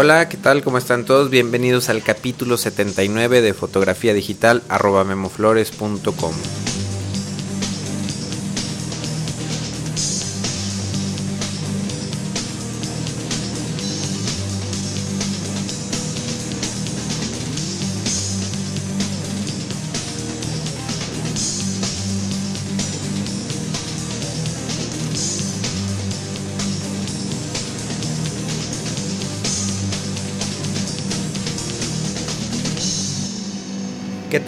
Hola, ¿qué tal? ¿Cómo están todos? Bienvenidos al capítulo 79 de fotografía digital arroba memoflores.com.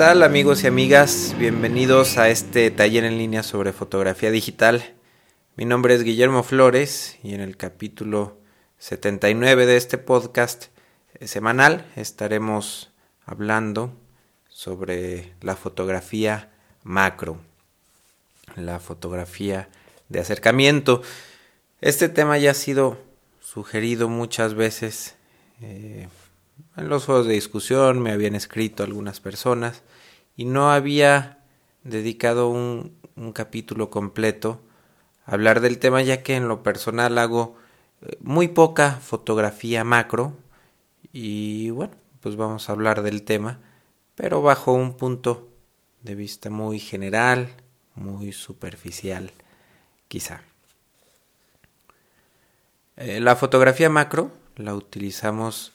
tal amigos y amigas? Bienvenidos a este taller en línea sobre fotografía digital. Mi nombre es Guillermo Flores y en el capítulo 79 de este podcast eh, semanal estaremos hablando sobre la fotografía macro, la fotografía de acercamiento. Este tema ya ha sido sugerido muchas veces eh, en los juegos de discusión me habían escrito algunas personas y no había dedicado un, capítulo completo a hablar del tema ya que en lo personal hago eh, muy poca fotografía macro y bueno, pues vamos a hablar del tema, pero bajo un punto de vista muy general, muy superficial, quizá. Eh, la fotografía macro la utilizamos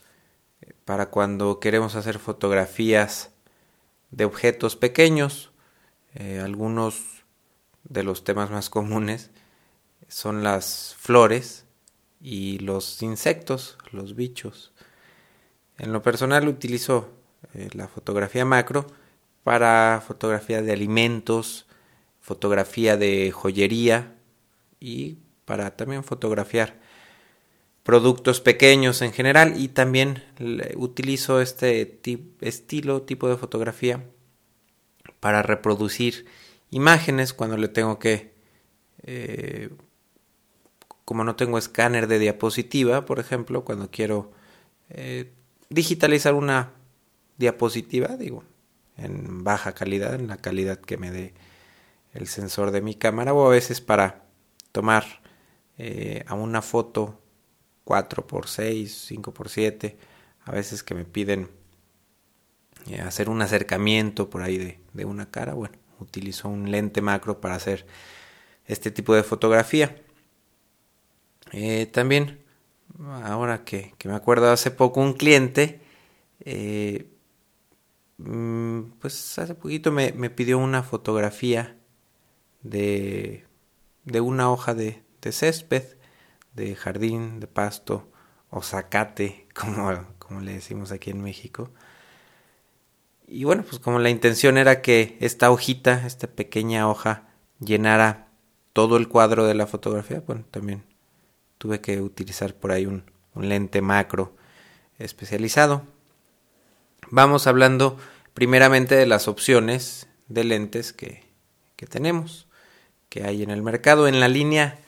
para cuando queremos hacer fotografías de objetos pequeños. Eh, algunos de los temas más comunes son las flores y los insectos, los bichos. En lo personal utilizo eh, la fotografía macro para fotografía de alimentos, fotografía de joyería y para también fotografiar productos pequeños en general y también utilizo este estilo, tipo de fotografía para reproducir imágenes cuando le tengo que, eh, como no tengo escáner de diapositiva, por ejemplo, cuando quiero eh, digitalizar una diapositiva, digo, en baja calidad, en la calidad que me dé el sensor de mi cámara, o a veces para tomar eh, a una foto 4 por 6, 5 por 7, a veces que me piden eh, hacer un acercamiento por ahí de, de, una cara, bueno, utilizo un lente macro para hacer este tipo de fotografía. Eh, también, ahora que, que, me acuerdo hace poco, un cliente, eh, mm, pues hace poquito me, me, pidió una fotografía de, de una hoja de, de césped de jardín, de pasto o zacate, como, como le decimos aquí en México. Y bueno, pues como la intención era que esta hojita, esta pequeña hoja, llenara todo el cuadro de la fotografía, bueno, también tuve que utilizar por ahí un, lente macro especializado. Vamos hablando primeramente de las opciones de lentes que, que tenemos, que hay en el mercado. En la línea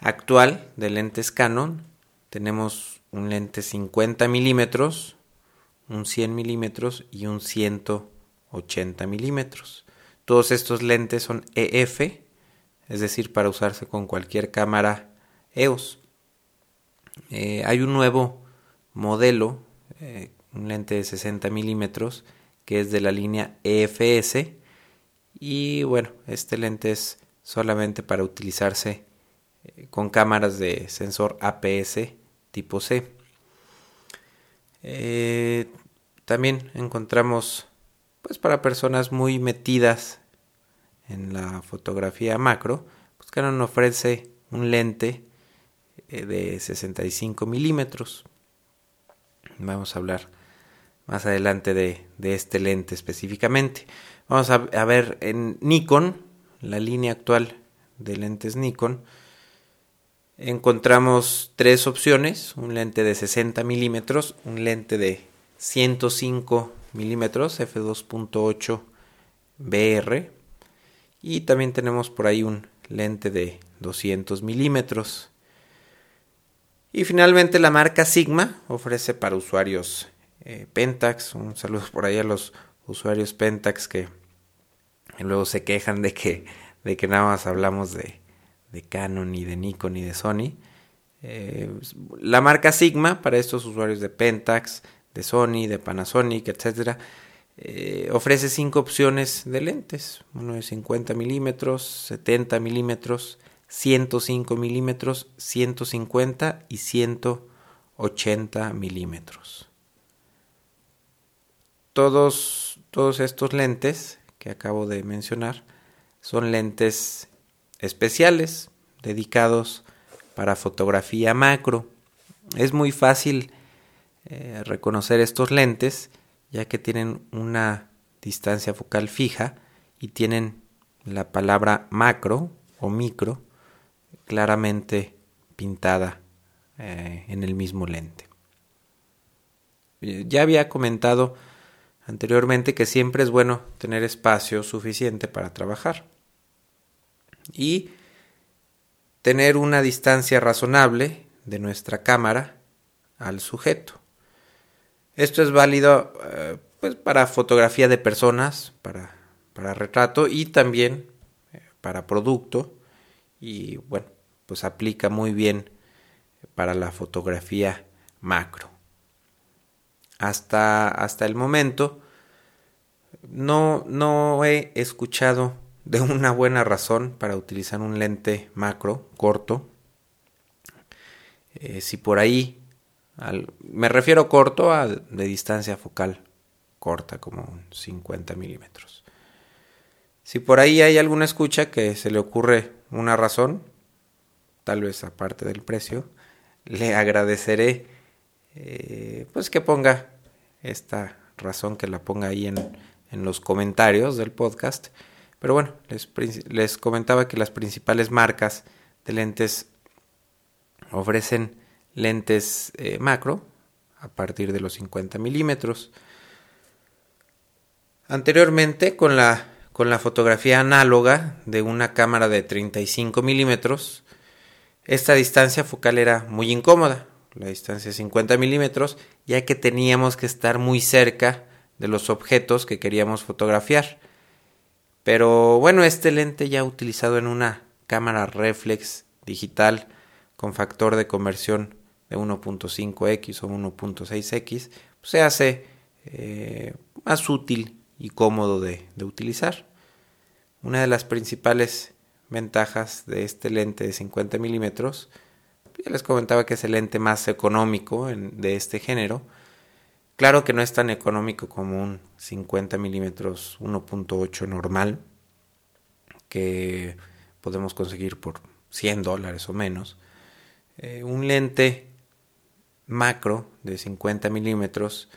actual de lentes Canon tenemos un lente 50 milímetros, un 100 milímetros y un 180 milímetros. Todos estos lentes son EF, es decir, para usarse con cualquier cámara EOS. Eh, hay un nuevo modelo, eh, un lente de 60 milímetros, que es de la línea EFS. Y bueno, este lente es solamente para utilizarse eh, con cámaras de sensor APS tipo C. Eh, también encontramos, pues para personas muy metidas en la fotografía macro, pues Canon ofrece un lente eh, de 65 milímetros. Vamos a hablar más adelante de, este lente específicamente. Vamos a ver en Nikon, la línea actual de lentes Nikon, encontramos tres opciones, un lente de 60 milímetros, un lente de 105 milímetros f2.8 BR y también tenemos por ahí un lente de 200 milímetros. Y finalmente la marca Sigma ofrece para usuarios eh, Pentax, un saludo por ahí a los usuarios Pentax que luego se quejan de que, de que nada más hablamos de, de Canon, ni de Nikon, ni de Sony. Eh, la marca Sigma para estos usuarios de Pentax, de Sony, de Panasonic, etc. Eh, ofrece cinco opciones de lentes, uno de 50 milímetros, 70 milímetros, 105 milímetros, 150 y 180 milímetros. Todos, todos estos lentes que acabo de mencionar son lentes especiales dedicados para fotografía macro. Es muy fácil eh, reconocer estos lentes ya que tienen una distancia focal fija y tienen la palabra macro o micro claramente pintada eh, en el mismo lente. Ya había comentado anteriormente que siempre es bueno tener espacio suficiente para trabajar y tener una distancia razonable de nuestra cámara al sujeto. Esto es válido eh, pues para fotografía de personas, para, para retrato y también eh, para producto y bueno, pues aplica muy bien para la fotografía macro. Hasta, hasta el momento no, no he escuchado de una buena razón para utilizar un lente macro corto. Eh, si por ahí, me refiero corto a de distancia focal corta, como 50 milímetros. Si por ahí hay alguna escucha que se le ocurre una razón, tal vez aparte del precio, le agradeceré eh, pues que ponga esta razón, que la ponga ahí en, en los comentarios del podcast. Pero bueno, les, comentaba que las principales marcas de lentes ofrecen lentes eh, macro a partir de los 50 milímetros. Anteriormente, con la, con la fotografía análoga de una cámara de 35 milímetros, esta distancia focal era muy incómoda, la distancia de 50 milímetros, ya que teníamos que estar muy cerca de los objetos que queríamos fotografiar. Pero bueno, este lente ya utilizado en una cámara reflex digital con factor de conversión de 1.5x o 1.6x, pues se hace eh, más útil y cómodo de, de utilizar. Una de las principales ventajas de este lente de 50 milímetros. Ya les comentaba que es el lente más económico de este género. Claro que no es tan económico como un 50 milímetros 1.8 normal que podemos conseguir por 100 dólares o menos. Eh, un lente macro de 50 milímetros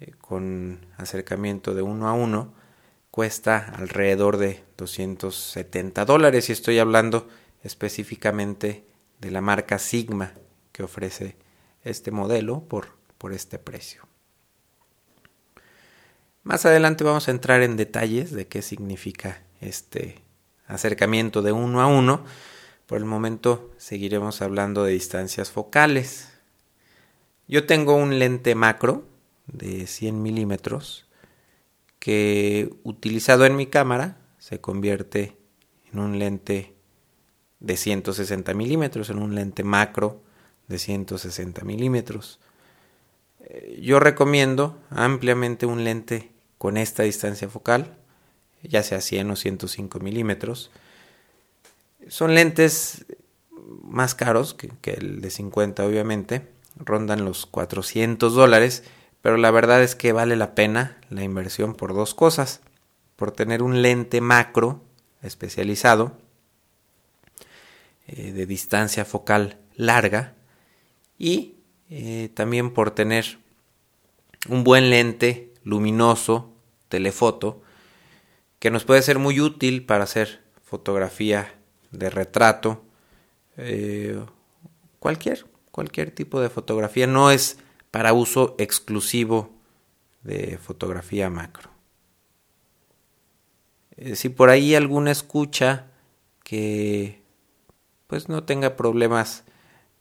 eh, con acercamiento de 1 a 1 cuesta alrededor de 270 dólares y estoy hablando específicamente de la marca Sigma que ofrece este modelo por, por este precio. Más adelante vamos a entrar en detalles de qué significa este acercamiento de uno a uno. Por el momento seguiremos hablando de distancias focales. Yo tengo un lente macro de 100 milímetros que utilizado en mi cámara se convierte en un lente de 160 milímetros, en un lente macro de 160 milímetros. Eh, yo recomiendo ampliamente un lente con esta distancia focal, ya sea 100 o 105 milímetros. Son lentes más caros que, el de 50 obviamente, rondan los 400 dólares pero la verdad es que vale la pena la inversión por dos cosas. Por tener un lente macro especializado eh, de distancia focal larga y eh, también por tener un buen lente luminoso telefoto que nos puede ser muy útil para hacer fotografía de retrato eh, cualquier cualquier tipo de fotografía no es para uso exclusivo de fotografía macro. Eh, si por ahí alguna escucha que pues no tenga problemas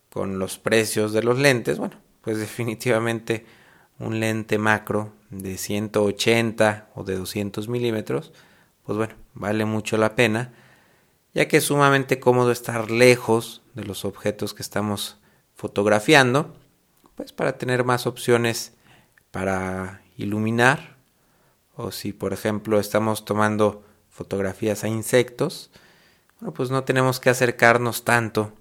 con los precios de los lentes, bueno, pues definitivamente un lente macro de 180 o de 200 milímetros, pues bueno, vale mucho la pena, ya que es sumamente cómodo estar lejos de los objetos que estamos fotografiando, pues para tener más opciones para iluminar o si por ejemplo estamos tomando fotografías a insectos, bueno, pues no tenemos que acercarnos tanto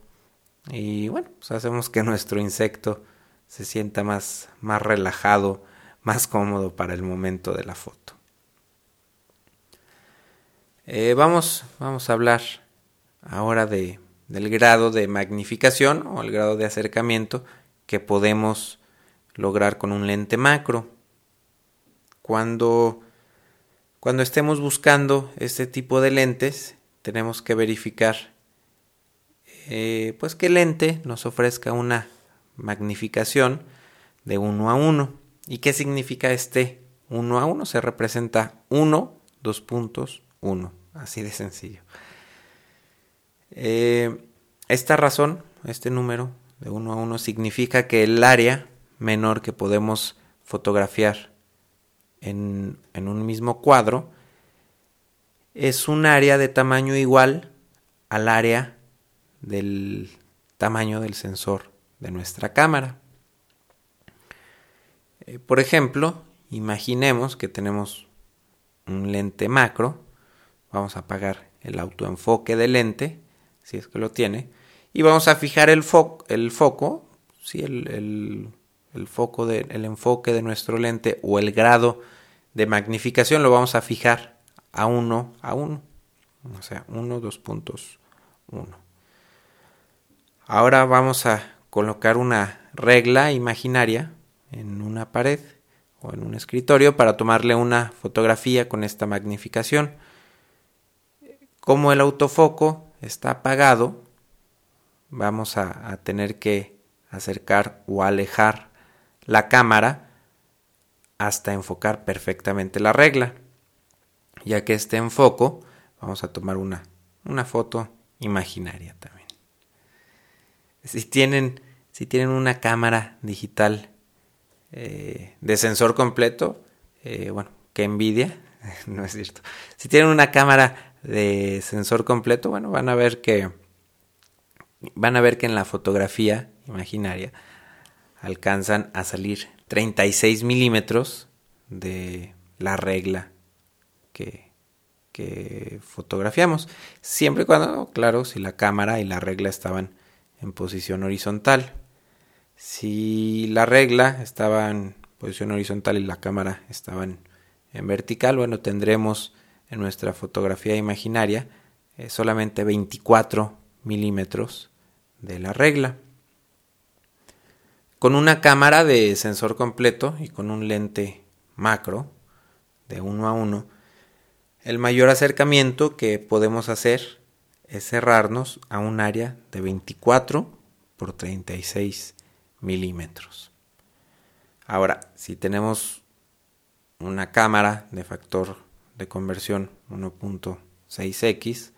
y bueno, pues hacemos que nuestro insecto se sienta más, más relajado, más cómodo para el momento de la foto. Eh, vamos, vamos a hablar ahora de, del grado de magnificación o el grado de acercamiento que podemos lograr con un lente macro. Cuando, cuando estemos buscando este tipo de lentes, tenemos que verificar eh, pues el lente nos ofrezca una magnificación de 1 a 1. ¿Y qué significa este 1 a 1? Se representa 1, 2 puntos, 1. Así de sencillo. Eh, esta razón, este número de 1 a 1, significa que el área menor que podemos fotografiar en, en un mismo cuadro es un área de tamaño igual al área del tamaño del sensor de nuestra cámara. Eh, por ejemplo, imaginemos que tenemos un lente macro, vamos a apagar el autoenfoque del lente, si es que lo tiene, y vamos a fijar el, el foco, si el, foco del enfoque de nuestro lente o el grado de magnificación lo vamos a fijar a 1 a 1, o sea, 1, 2 puntos, 1. Ahora vamos a colocar una regla imaginaria en una pared o en un escritorio para tomarle una fotografía con esta magnificación. Como el autofoco está apagado, vamos a, tener que acercar o alejar la cámara hasta enfocar perfectamente la regla. Ya que esté en foco, vamos a tomar una, una foto imaginaria también si tienen, si tienen una cámara digital eh, de sensor completo, eh, bueno, que envidia, no es cierto. Si tienen una cámara de sensor completo, bueno, van a ver que van a ver que en la fotografía imaginaria alcanzan a salir 36 milímetros de la regla que, que fotografiamos. Siempre y cuando, claro, si la cámara y la regla estaban en posición horizontal. Si la regla estaba en posición horizontal y la cámara estaba en, vertical, bueno, tendremos en nuestra fotografía imaginaria eh, solamente 24 milímetros de la regla. Con una cámara de sensor completo y con un lente macro de 1 a 1, el mayor acercamiento que podemos hacer es cerrarnos a un área de 24 por 36 milímetros. Ahora, si tenemos una cámara de factor de conversión 1.6x,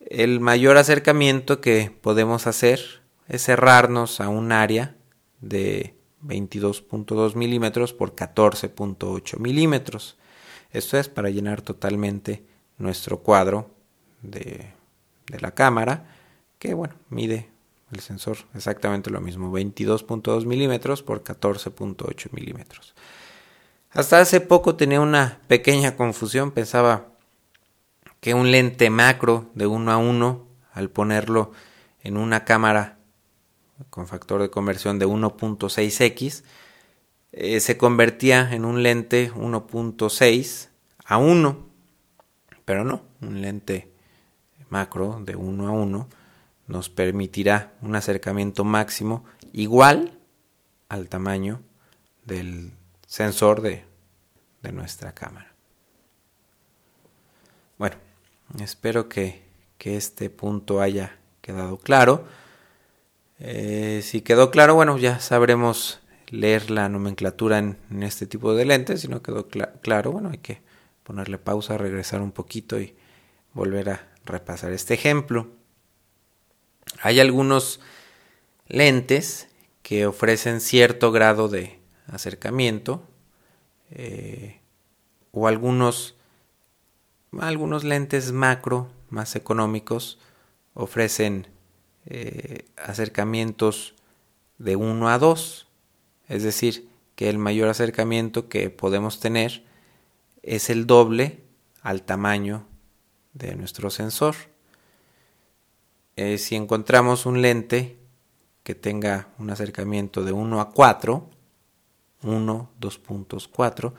el mayor acercamiento que podemos hacer es cerrarnos a un área de 22.2 milímetros por 14.8 milímetros. Esto es para llenar totalmente nuestro cuadro de, la cámara, que bueno, mide el sensor exactamente lo mismo, 22.2 milímetros por 14.8 milímetros. Hasta hace poco tenía una pequeña confusión, pensaba que un lente macro de 1 a 1, al ponerlo en una cámara con factor de conversión de 1.6x, eh, se convertía en un lente 1.6 a 1, pero no, un lente macro de 1 a 1 nos permitirá un acercamiento máximo igual al tamaño del sensor de, nuestra cámara. Bueno, espero que, este punto haya quedado claro. Eh, si quedó claro, bueno, ya sabremos leer la nomenclatura en, este tipo de lentes. Si no quedó claro, bueno, hay que ponerle pausa, regresar un poquito y volver a repasar este ejemplo. Hay algunos lentes que ofrecen cierto grado de acercamiento eh, o algunos, algunos lentes macro más económicos ofrecen eh, acercamientos de 1 a 2. Es decir, que el mayor acercamiento que podemos tener es el doble al tamaño de nuestro sensor. Eh, si encontramos un lente que tenga un acercamiento de 1 a 4, 1, 2.4,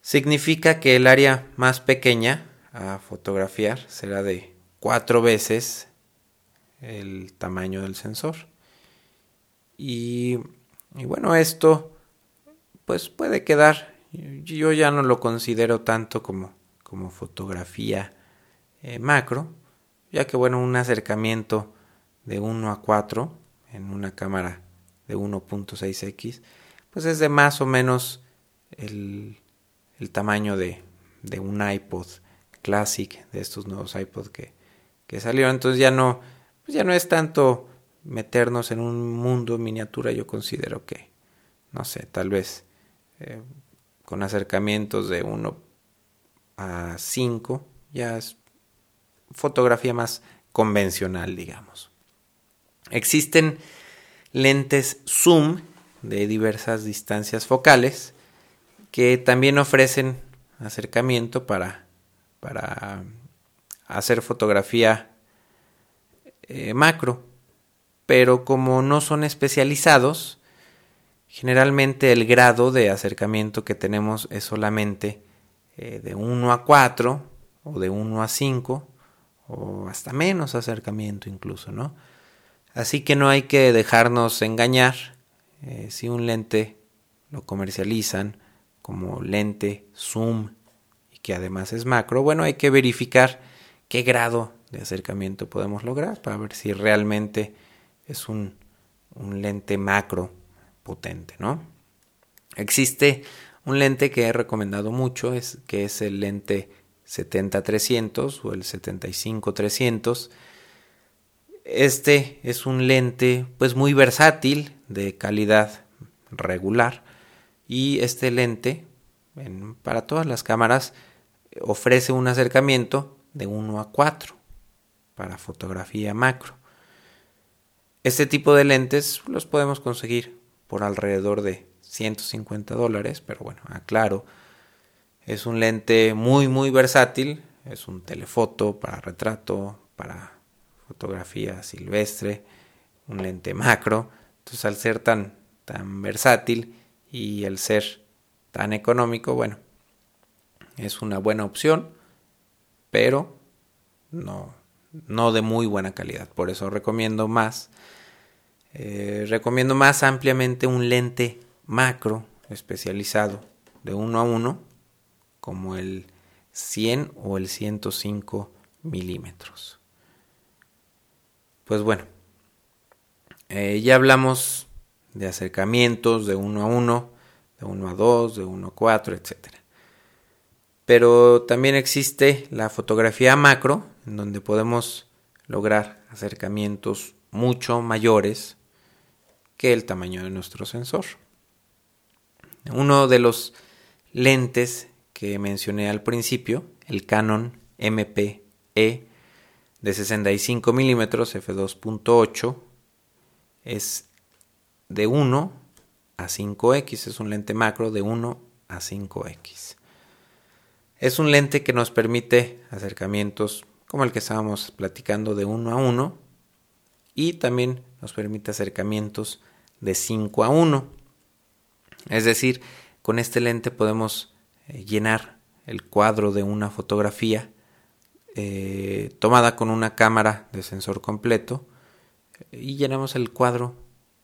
significa que el área más pequeña a fotografiar será de 4 veces el tamaño del sensor. Y, bueno, esto pues puede quedar, yo ya no lo considero tanto como, como fotografía eh, macro, ya que bueno, un acercamiento de 1 a 4 en una cámara de 1.6x, pues es de más o menos el, tamaño de, de, un iPod Classic, de estos nuevos iPod que, que salieron. Entonces ya no, pues ya no es tanto meternos en un mundo miniatura, yo considero que, no sé, tal vez eh, con acercamientos de 1 a 5, ya es fotografía más convencional, digamos. Existen lentes zoom de diversas distancias focales que también ofrecen acercamiento para, para hacer fotografía eh, macro, pero como no son especializados, generalmente el grado de acercamiento que tenemos es solamente eh, de 1 a 4 o de 1 a 5 o hasta menos acercamiento incluso, ¿no? Así que no hay que dejarnos engañar eh, si un lente lo comercializan como lente zoom y que además es macro, bueno, hay que verificar qué grado de acercamiento podemos lograr para ver si realmente es un, un lente macro potente, ¿no? Existe un lente que he recomendado mucho, es, que es el lente 70-300 o el 75-300. Este es un lente pues muy versátil, de calidad regular y este lente para todas las cámaras ofrece un acercamiento de 1 a 4 para fotografía macro. Este tipo de lentes los podemos conseguir por alrededor de 150 dólares, pero bueno, aclaro, es un lente muy, muy versátil. Es un telefoto para retrato, para fotografía silvestre, un lente macro. Entonces, al ser tan, tan versátil y el ser tan económico, bueno, es una buena opción, pero no, no de muy buena calidad. Por eso recomiendo más, eh, recomiendo más ampliamente un lente macro especializado de uno a uno como el 100 o el 105 milímetros. Pues bueno, eh, ya hablamos de acercamientos de 1 a 1, de 1 a 2, de 1 a 4, etc. Pero también existe la fotografía macro, en donde podemos lograr acercamientos mucho mayores que el tamaño de nuestro sensor. Uno de los lentes que mencioné al principio, el Canon MPE de 65 milímetros f2.8 es de 1 a 5x, es un lente macro de 1 a 5x. Es un lente que nos permite acercamientos como el que estábamos platicando de 1 a 1 y también nos permite acercamientos de 5 a 1. Es decir, con este lente podemos eh, llenar el cuadro de una fotografía eh, tomada con una cámara de sensor completo y llenamos el cuadro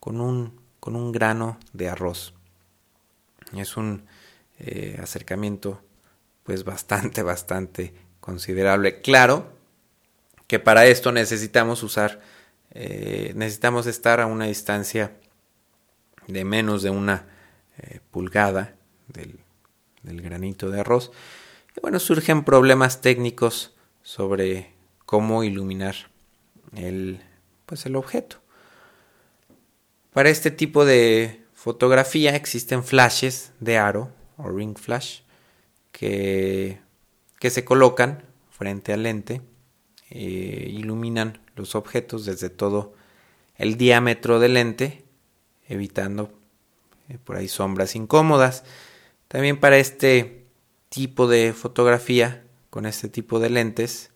con un, con un grano de arroz. Es un eh, acercamiento pues bastante, bastante considerable. Claro que para esto necesitamos usar, necesitamos estar a una distancia de menos de una pulgada del, granito de arroz. Y bueno, surgen problemas técnicos sobre cómo iluminar el, pues el objeto. Para este tipo de fotografía existen flashes de aro o ring flash que, que se colocan frente al lente, e iluminan los objetos desde todo el diámetro del lente, evitando eh, por ahí sombras incómodas. También para este tipo de fotografía, con este tipo de lentes,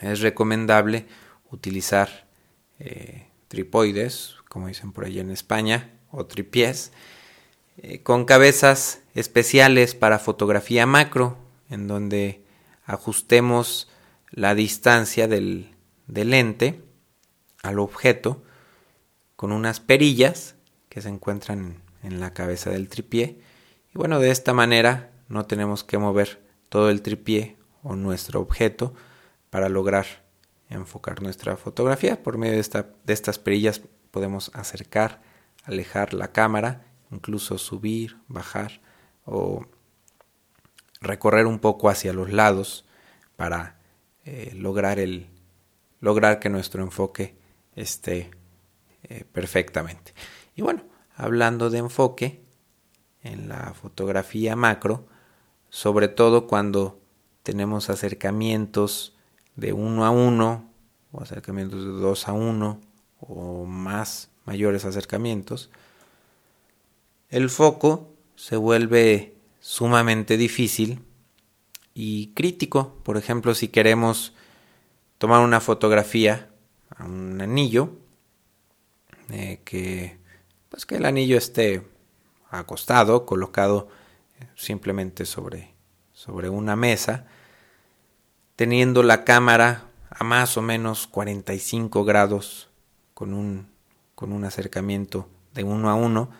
es recomendable utilizar eh, tripoides, como dicen por ahí en España, o tripiés, eh, con cabezas especiales para fotografía macro, en donde ajustemos la distancia del, lente al objeto con unas perillas que se encuentran en la cabeza del tripié. Y bueno, de esta manera no tenemos que mover todo el tripié o nuestro objeto para lograr enfocar nuestra fotografía. Por medio de, esta, de estas perillas podemos acercar, alejar la cámara, incluso subir, bajar o recorrer un poco hacia los lados para eh, lograr, el, lograr que nuestro enfoque esté eh, perfectamente. Y bueno, hablando de enfoque en la fotografía macro, sobre todo cuando tenemos acercamientos de uno a uno o acercamientos de dos a uno o más mayores acercamientos, el foco se vuelve sumamente difícil y crítico. Por ejemplo, si queremos tomar una fotografía a un anillo, eh, que, pues que el anillo esté acostado, colocado eh, simplemente sobre, sobre una mesa, teniendo la cámara a más o menos 45 grados con un, con un acercamiento de uno a uno,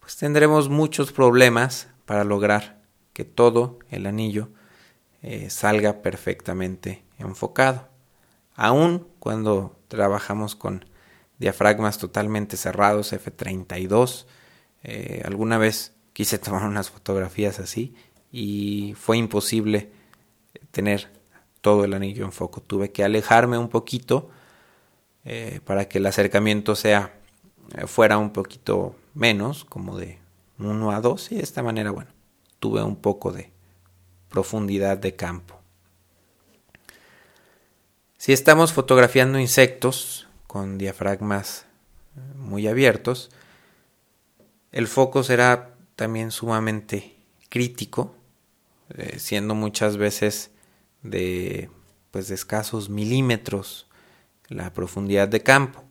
pues tendremos muchos problemas para lograr que todo el anillo eh, salga perfectamente enfocado. Aún cuando trabajamos con diafragmas totalmente cerrados, F32, eh, alguna vez quise tomar unas fotografías así y fue imposible tener todo el anillo en foco. Tuve que alejarme un poquito eh, para que el acercamiento sea fuera un poquito menos, como de 1 a 2, y de esta manera, bueno, tuve un poco de profundidad de campo. Si estamos fotografiando insectos con diafragmas eh, muy abiertos, el foco será también sumamente crítico, eh, siendo muchas veces de, pues, escasos milímetros la profundidad de campo.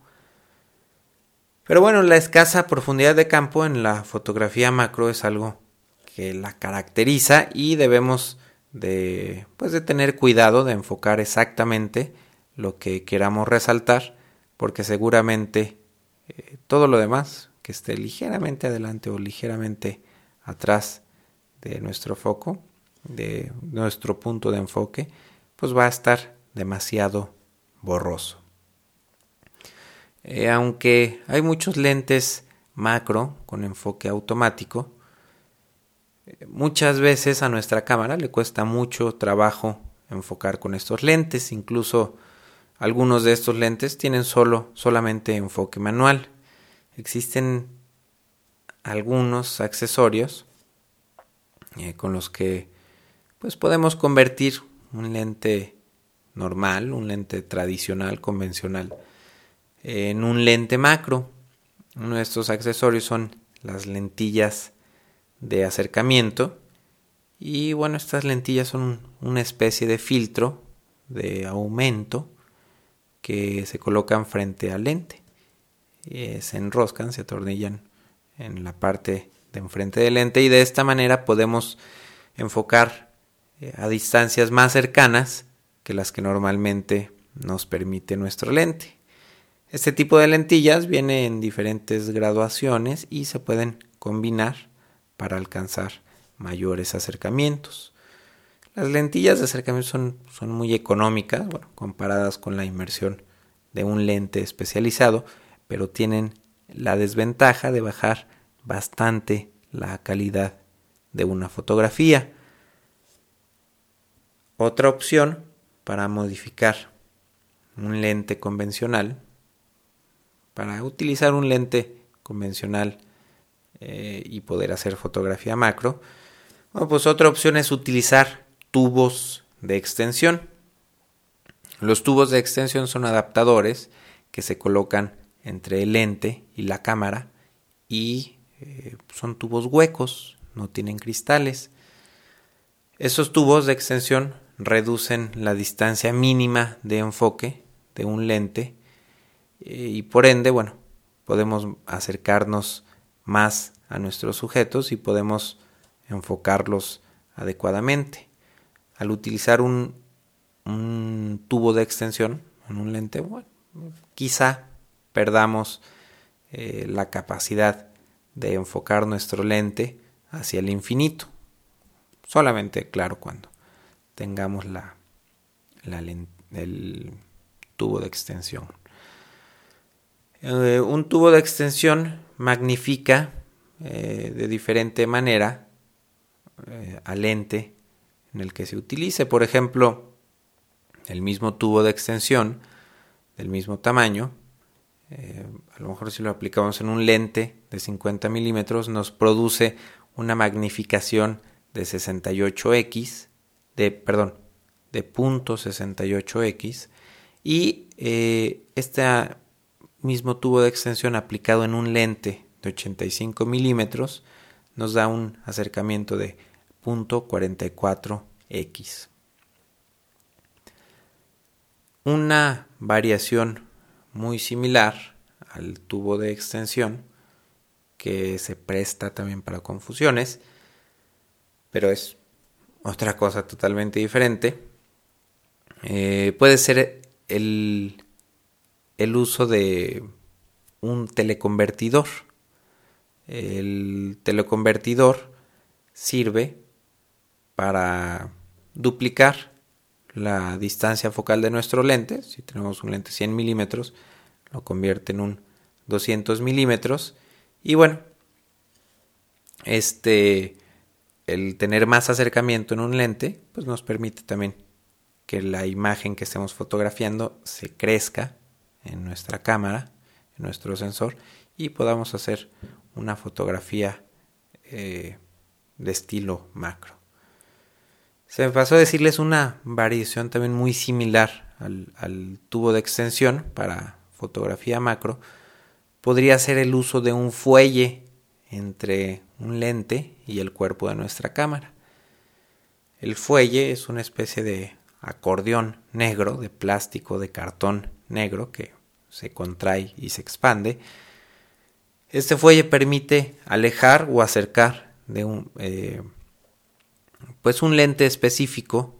Pero bueno, la escasa profundidad de campo en la fotografía macro es algo que la caracteriza y debemos de, pues de tener cuidado de enfocar exactamente lo que queramos resaltar, porque seguramente eh, todo lo demás que esté ligeramente adelante o ligeramente atrás de nuestro foco, de nuestro punto de enfoque, pues va a estar demasiado borroso. Eh, aunque hay muchos lentes macro con enfoque automático, Muchas veces a nuestra cámara le cuesta mucho trabajo enfocar con estos lentes, incluso algunos de estos lentes tienen solo solamente enfoque manual. Existen algunos accesorios eh, con los que pues podemos convertir un lente normal, un lente tradicional, convencional, en un lente macro. Uno de estos accesorios son las lentillas de acercamiento. Y bueno, estas lentillas son una especie de filtro de aumento que se colocan frente al lente. Eh, se enroscan, se atornillan en la parte de enfrente del lente y de esta manera podemos enfocar eh, a distancias más cercanas que las que normalmente nos permite nuestro lente. Este tipo de lentillas viene en diferentes graduaciones y se pueden combinar para alcanzar mayores acercamientos. Las lentillas de acercamiento son, son muy económicas, comparadas con la inmersión de un lente especializado, pero tienen la desventaja de bajar bastante la calidad de una fotografía. Otra opción para modificar un lente convencional, para utilizar un lente convencional eh, y poder hacer fotografía macro. Bueno, pues otra opción es utilizar tubos de extensión. Los tubos de extensión son adaptadores que se colocan entre el lente y la cámara y eh, son tubos huecos, no tienen cristales. Esos tubos de extensión reducen la distancia mínima de enfoque de un lente eh, y por ende, bueno, podemos acercarnos más a nuestros sujetos y podemos enfocarlos adecuadamente. Al utilizar un, tubo de extensión en un lente, quizá perdamos eh, la capacidad de enfocar nuestro lente hacia el infinito. Solamente, claro, cuando tengamos la, el tubo de extensión. Eh, un tubo de extensión magnifica eh, de diferente manera al lente en el que se utilice. Por ejemplo, el mismo tubo de extensión del mismo tamaño eh, a lo mejor si lo aplicamos en un lente de 50 milímetros, nos produce una magnificación de 68x, de, perdón, de punto 68x, y eh, este mismo tubo de extensión aplicado en un lente de 85 milímetros nos da un acercamiento de punto 44x. Una variación muy similar al tubo de extensión que se presta también para confusiones, pero es otra cosa totalmente diferente. Eh, puede ser el, el uso de un teleconvertidor. El teleconvertidor sirve para duplicar la distancia focal de nuestro lente. Si tenemos un lente 100 milímetros, lo convierte en un 200 milímetros. Y bueno, este, el tener más acercamiento en un lente, pues nos permite también que la imagen que estemos fotografiando se crezca en nuestra cámara, en nuestro sensor, y podamos hacer una fotografía eh, de estilo macro. Se me pasó a decirles una variación también muy similar al, tubo de extensión para fotografía macro. Podría ser el uso de un fuelle entre un lente y el cuerpo de nuestra cámara. El fuelle es una especie de acordeón negro, de plástico, de cartón negro que se contrae y se expande. Este fuelle permite alejar o acercar de un, eh, pues un lente específico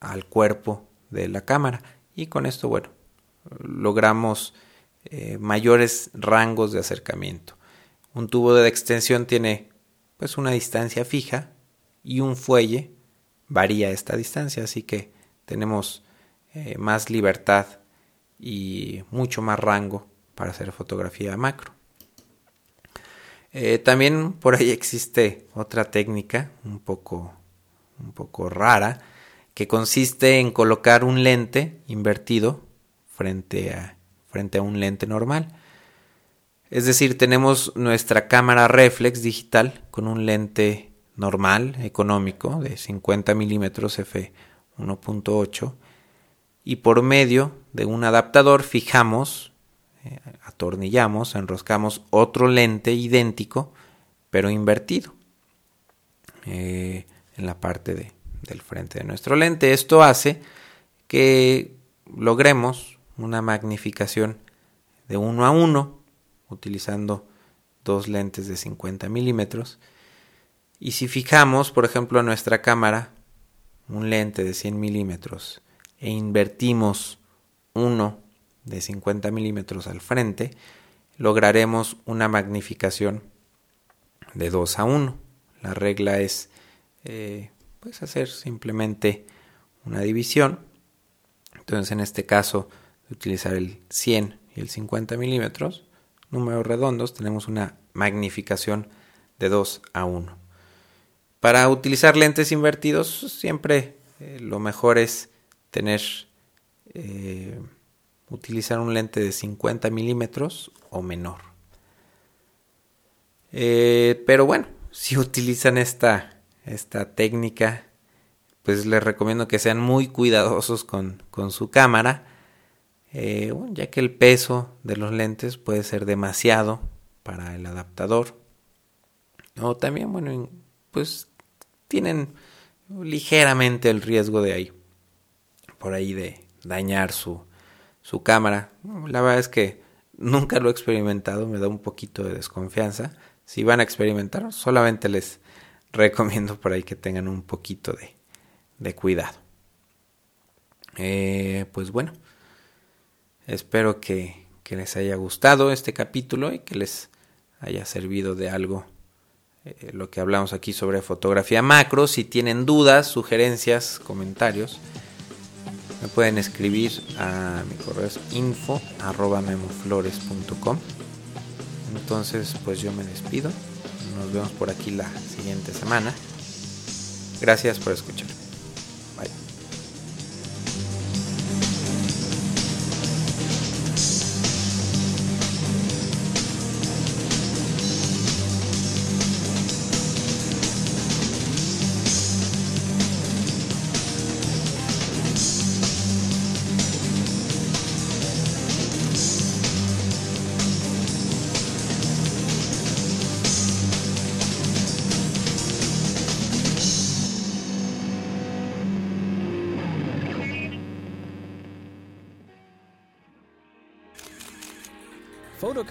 al cuerpo de la cámara. Y con esto bueno logramos eh, mayores rangos de acercamiento. Un tubo de extensión tiene pues una distancia fija y un fuelle varía esta distancia así que tenemos eh, más libertad y mucho más rango para hacer fotografía macro eh, también por ahí existe otra técnica un poco, un poco rara que consiste en colocar un lente invertido frente a, frente a un lente normal. Es decir, tenemos nuestra cámara reflex digital con un lente normal, económico, de 50 milímetros f 1.8 y por medio de un adaptador fijamos eh, atornillamos, enroscamos otro lente idéntico, pero invertido eh, en la parte del frente de nuestro lente. Esto hace que logremos una magnificación de 1 a 1 utilizando dos lentes de 50 milímetros. Y si fijamos, por ejemplo, a nuestra cámara un lente de 100 milímetros e invertimos uno de 50 milímetros al frente, lograremos una magnificación de 2 a 1. La regla es eh, pues hacer simplemente una división. Entonces en este caso utilizar el 100 y el 50 milímetros, números redondos, tenemos una magnificación de 2 a 1. Para utilizar lentes invertidos siempre eh, lo mejor es tener eh, utilizar un lente de 50 milímetros o menor. Eh, pero bueno, si utilizan esta, esta técnica, pues les recomiendo que sean muy cuidadosos con, con su cámara, eh, ya que el peso de los lentes puede ser demasiado para el adaptador. O también, bueno, pues tienen ligeramente el riesgo de ahí, por ahí de dañar su, su cámara. La verdad es que nunca lo he experimentado, me da un poquito de desconfianza. Si van a experimentar, solamente les recomiendo por ahí que tengan un poquito de, de cuidado. Eh, pues bueno, espero que, que, les haya gustado este capítulo y que les haya servido de algo eh, lo que hablamos aquí sobre fotografía macro. Si tienen dudas, sugerencias, comentarios, me pueden escribir a mi correo es info arroba memoflores.com. Entonces, pues yo me despido. Nos vemos por aquí la siguiente semana. Gracias por escuchar.